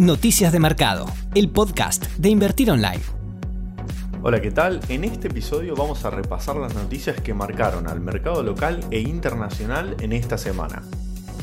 Noticias de Mercado, el podcast de Invertir Online. Hola, ¿qué tal? En este episodio vamos a repasar las noticias que marcaron al mercado local e internacional en esta semana.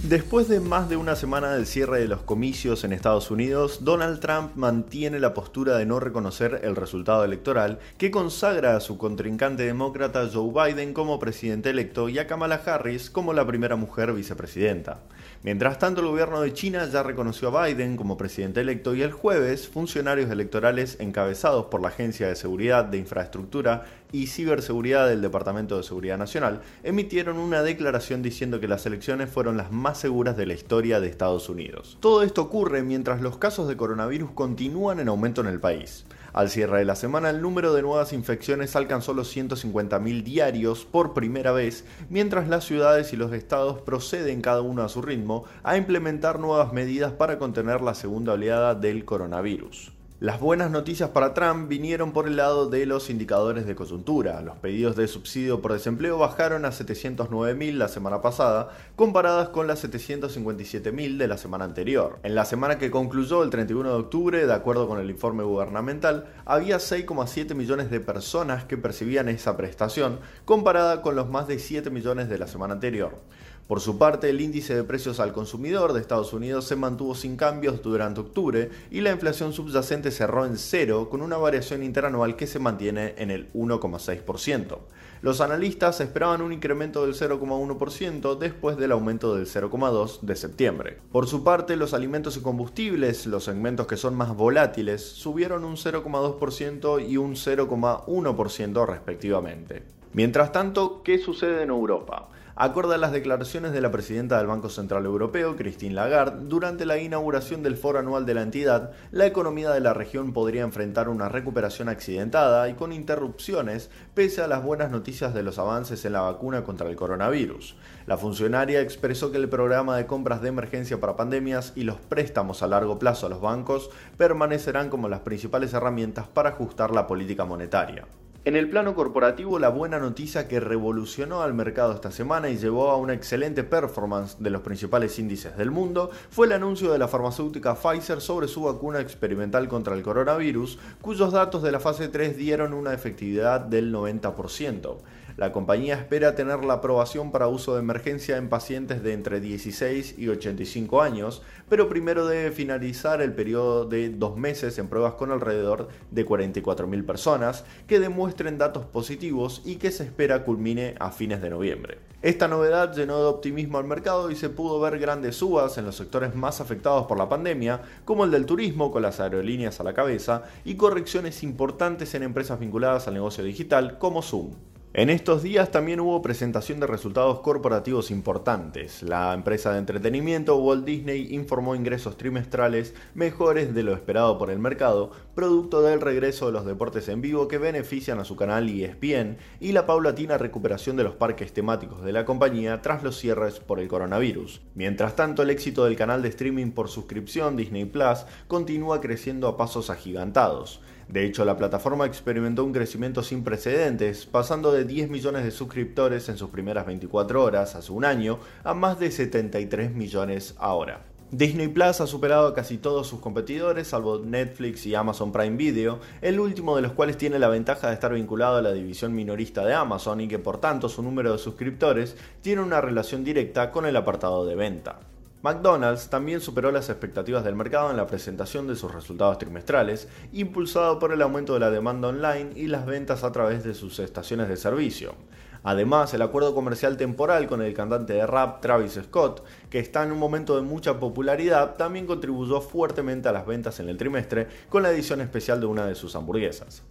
Después de más de una semana del cierre de los comicios en Estados Unidos, Donald Trump mantiene la postura de no reconocer el resultado electoral que consagra a su contrincante demócrata Joe Biden como presidente electo y a Kamala Harris como la primera mujer vicepresidenta. Mientras tanto, el gobierno de China ya reconoció a Biden como presidente electo y el jueves funcionarios electorales encabezados por la Agencia de Seguridad de Infraestructura y Ciberseguridad del Departamento de Seguridad Nacional emitieron una declaración diciendo que las elecciones fueron las más seguras de la historia de Estados Unidos. Todo esto ocurre mientras los casos de coronavirus continúan en aumento en el país. Al cierre de la semana, el número de nuevas infecciones alcanzó los 150.000 diarios por primera vez, mientras las ciudades y los estados proceden cada uno a su ritmo a implementar nuevas medidas para contener la segunda oleada del coronavirus. Las buenas noticias para Trump vinieron por el lado de los indicadores de coyuntura. Los pedidos de subsidio por desempleo bajaron a 709.000 la semana pasada, comparadas con las 757.000 de la semana anterior. En la semana que concluyó el 31 de octubre, de acuerdo con el informe gubernamental, había 6,7 millones de personas que percibían esa prestación, comparada con los más de 7 millones de la semana anterior. Por su parte, el índice de precios al consumidor de Estados Unidos se mantuvo sin cambios durante octubre y la inflación subyacente cerró en cero con una variación interanual que se mantiene en el 1,6%. Los analistas esperaban un incremento del 0,1% después del aumento del 0,2% de septiembre. Por su parte, los alimentos y combustibles, los segmentos que son más volátiles, subieron un 0,2% y un 0,1% respectivamente. Mientras tanto, ¿qué sucede en Europa? acorde a las declaraciones de la presidenta del Banco Central Europeo, Christine Lagarde, durante la inauguración del foro anual de la entidad, la economía de la región podría enfrentar una recuperación accidentada y con interrupciones, pese a las buenas noticias de los avances en la vacuna contra el coronavirus. La funcionaria expresó que el programa de compras de emergencia para pandemias y los préstamos a largo plazo a los bancos permanecerán como las principales herramientas para ajustar la política monetaria. En el plano corporativo, la buena noticia que revolucionó al mercado esta semana y llevó a una excelente performance de los principales índices del mundo fue el anuncio de la farmacéutica Pfizer sobre su vacuna experimental contra el coronavirus, cuyos datos de la fase 3 dieron una efectividad del 90%. La compañía espera tener la aprobación para uso de emergencia en pacientes de entre 16 y 85 años, pero primero debe finalizar el periodo de dos meses en pruebas con alrededor de 44.000 personas que demuestren datos positivos y que se espera culmine a fines de noviembre. Esta novedad llenó de optimismo al mercado y se pudo ver grandes subas en los sectores más afectados por la pandemia, como el del turismo con las aerolíneas a la cabeza, y correcciones importantes en empresas vinculadas al negocio digital como Zoom. En estos días también hubo presentación de resultados corporativos importantes. La empresa de entretenimiento Walt Disney informó ingresos trimestrales mejores de lo esperado por el mercado, producto del regreso de los deportes en vivo que benefician a su canal ESPN y la paulatina recuperación de los parques temáticos de la compañía tras los cierres por el coronavirus. Mientras tanto, el éxito del canal de streaming por suscripción Disney Plus continúa creciendo a pasos agigantados. De hecho, la plataforma experimentó un crecimiento sin precedentes, pasando de 10 millones de suscriptores en sus primeras 24 horas hace un año a más de 73 millones ahora. Disney Plus ha superado a casi todos sus competidores, salvo Netflix y Amazon Prime Video, el último de los cuales tiene la ventaja de estar vinculado a la división minorista de Amazon y que por tanto su número de suscriptores tiene una relación directa con el apartado de venta. McDonald's también superó las expectativas del mercado en la presentación de sus resultados trimestrales, impulsado por el aumento de la demanda online y las ventas a través de sus estaciones de servicio. Además, el acuerdo comercial temporal con el cantante de rap Travis Scott, que está en un momento de mucha popularidad, también contribuyó fuertemente a las ventas en el trimestre con la edición especial de una de sus hamburguesas.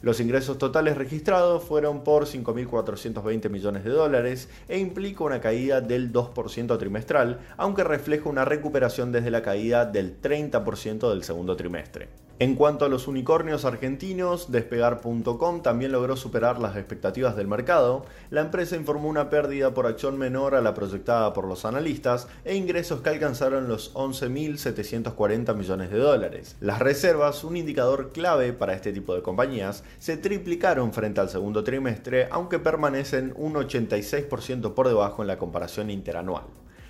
Los ingresos totales registrados fueron por 5.420 millones de dólares e implica una caída del 2% trimestral, aunque refleja una recuperación desde la caída del 30% del segundo trimestre. En cuanto a los unicornios argentinos, despegar.com también logró superar las expectativas del mercado. La empresa informó una pérdida por acción menor a la proyectada por los analistas e ingresos que alcanzaron los 11.740 millones de dólares. Las reservas, un indicador clave para este tipo de compañías, se triplicaron frente al segundo trimestre, aunque permanecen un 86% por debajo en la comparación interanual.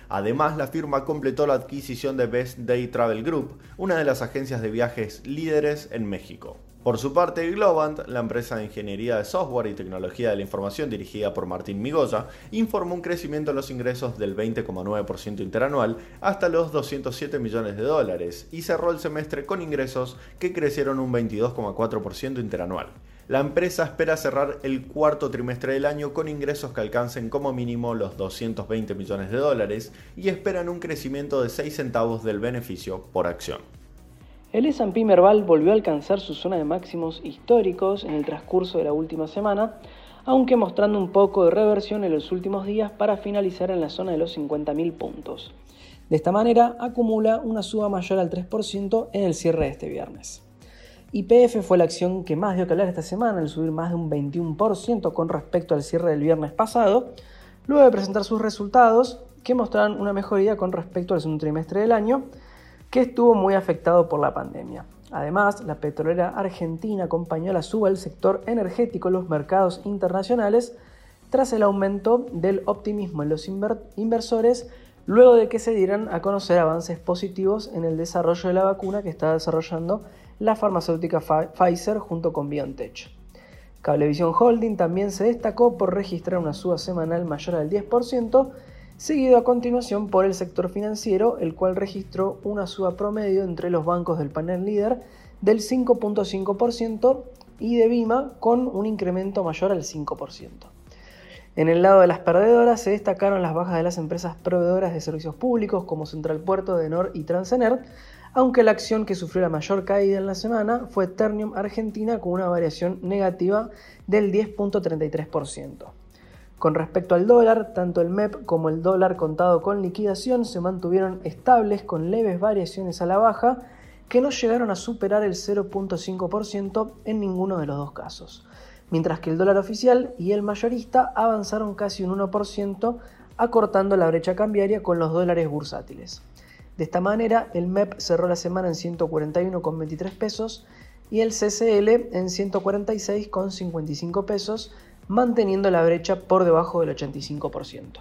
Además, la firma completó la adquisición de Best Day Travel Group, una de las agencias de viajes líderes en México. Por su parte, Globant, la empresa de ingeniería de software y tecnología de la información dirigida por Martín Migoya, informó un crecimiento en los ingresos del 20,9% interanual hasta los 207 millones de dólares y cerró el semestre con ingresos que crecieron un 22,4% interanual. La empresa espera cerrar el cuarto trimestre del año con ingresos que alcancen como mínimo los 220 millones de dólares y esperan un crecimiento de 6 centavos del beneficio por acción. El S&P Merval volvió a alcanzar su zona de máximos históricos en el transcurso de la última semana, aunque mostrando un poco de reversión en los últimos días para finalizar en la zona de los 50.000 puntos. De esta manera, acumula una suba mayor al 3% en el cierre de este viernes. YPF fue la acción que más dio que hablar esta semana, al subir más de un 21% con respecto al cierre del viernes pasado, luego de presentar sus resultados, que mostraron una mejoría con respecto al segundo trimestre del año, que estuvo muy afectado por la pandemia. Además, la petrolera argentina acompañó la suba del sector energético en los mercados internacionales tras el aumento del optimismo en los inversores luego de que se dieran a conocer avances positivos en el desarrollo de la vacuna que está desarrollando la farmacéutica Pfizer junto con BioNTech. Cablevisión Holding también se destacó por registrar una suba semanal mayor al 10%, seguido a continuación por el sector financiero, el cual registró una suba promedio entre los bancos del panel líder del 5.5% y de Bima con un incremento mayor al 5%. En el lado de las perdedoras se destacaron las bajas de las empresas proveedoras de servicios públicos como Central Puerto, Denor y Transener, aunque la acción que sufrió la mayor caída en la semana fue Ternium Argentina con una variación negativa del 10.33%. Con respecto al dólar, tanto el MEP como el dólar contado con liquidación se mantuvieron estables con leves variaciones a la baja que no llegaron a superar el 0.5% en ninguno de los dos casos, mientras que el dólar oficial y el mayorista avanzaron casi un 1%, acortando la brecha cambiaria con los dólares bursátiles. De esta manera, el MEP cerró la semana en 141,23 pesos y el CCL en 146,55 pesos, manteniendo la brecha por debajo del 85%.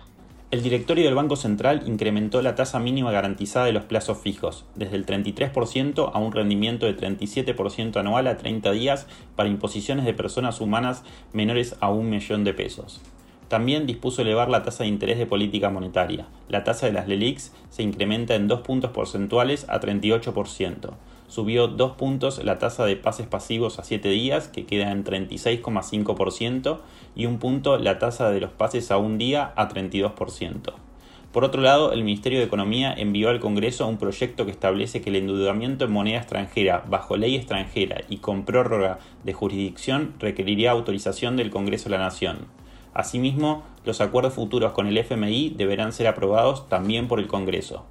El directorio del Banco Central incrementó la tasa mínima garantizada de los plazos fijos, desde el 33% a un rendimiento de 37% anual a 30 días para imposiciones de personas humanas menores a un millón de pesos. También dispuso elevar la tasa de interés de política monetaria. La tasa de las LELIX se incrementa en 2 puntos porcentuales a 38% subió 2 puntos la tasa de pases pasivos a 7 días, que queda en 36,5%, y un punto la tasa de los pases a un día a 32%. Por otro lado, el Ministerio de Economía envió al Congreso un proyecto que establece que el endeudamiento en moneda extranjera bajo ley extranjera y con prórroga de jurisdicción requeriría autorización del Congreso de la Nación. Asimismo, los acuerdos futuros con el FMI deberán ser aprobados también por el Congreso.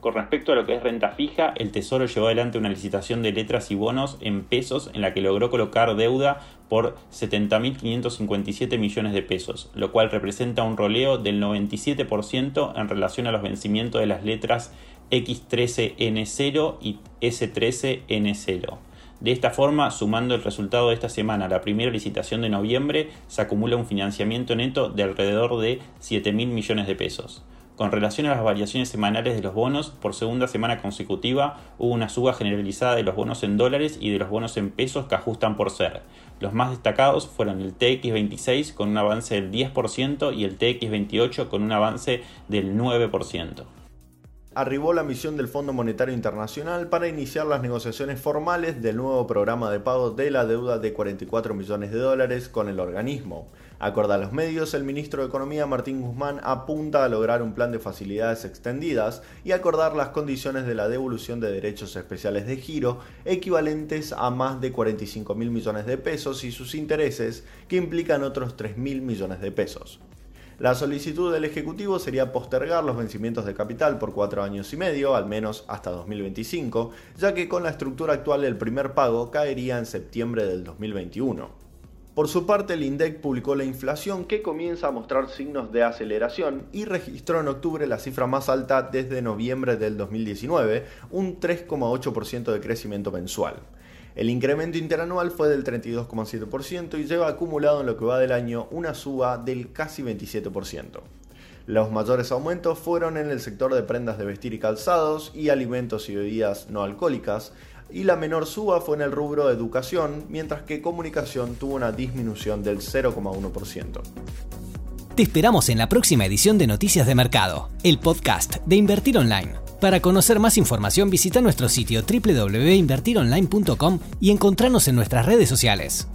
Con respecto a lo que es renta fija, el Tesoro llevó adelante una licitación de letras y bonos en pesos en la que logró colocar deuda por 70.557 millones de pesos, lo cual representa un roleo del 97% en relación a los vencimientos de las letras X13N0 y S13N0. De esta forma, sumando el resultado de esta semana la primera licitación de noviembre, se acumula un financiamiento neto de alrededor de 7.000 millones de pesos. Con relación a las variaciones semanales de los bonos, por segunda semana consecutiva hubo una suba generalizada de los bonos en dólares y de los bonos en pesos que ajustan por ser. Los más destacados fueron el TX26 con un avance del 10% y el TX28 con un avance del 9% arribó la misión del Fondo Monetario Internacional para iniciar las negociaciones formales del nuevo programa de pago de la deuda de 44 millones de dólares con el organismo. Acorde a los medios, el ministro de Economía Martín Guzmán apunta a lograr un plan de facilidades extendidas y acordar las condiciones de la devolución de derechos especiales de giro equivalentes a más de 45 mil millones de pesos y sus intereses que implican otros 3 mil millones de pesos. La solicitud del Ejecutivo sería postergar los vencimientos de capital por cuatro años y medio, al menos hasta 2025, ya que con la estructura actual el primer pago caería en septiembre del 2021. Por su parte, el INDEC publicó la inflación que comienza a mostrar signos de aceleración y registró en octubre la cifra más alta desde noviembre del 2019, un 3,8% de crecimiento mensual. El incremento interanual fue del 32,7% y lleva acumulado en lo que va del año una suba del casi 27%. Los mayores aumentos fueron en el sector de prendas de vestir y calzados y alimentos y bebidas no alcohólicas, y la menor suba fue en el rubro de educación, mientras que comunicación tuvo una disminución del 0,1%. Te esperamos en la próxima edición de Noticias de Mercado, el podcast de Invertir Online. Para conocer más información visita nuestro sitio www.invertironline.com y encontrarnos en nuestras redes sociales.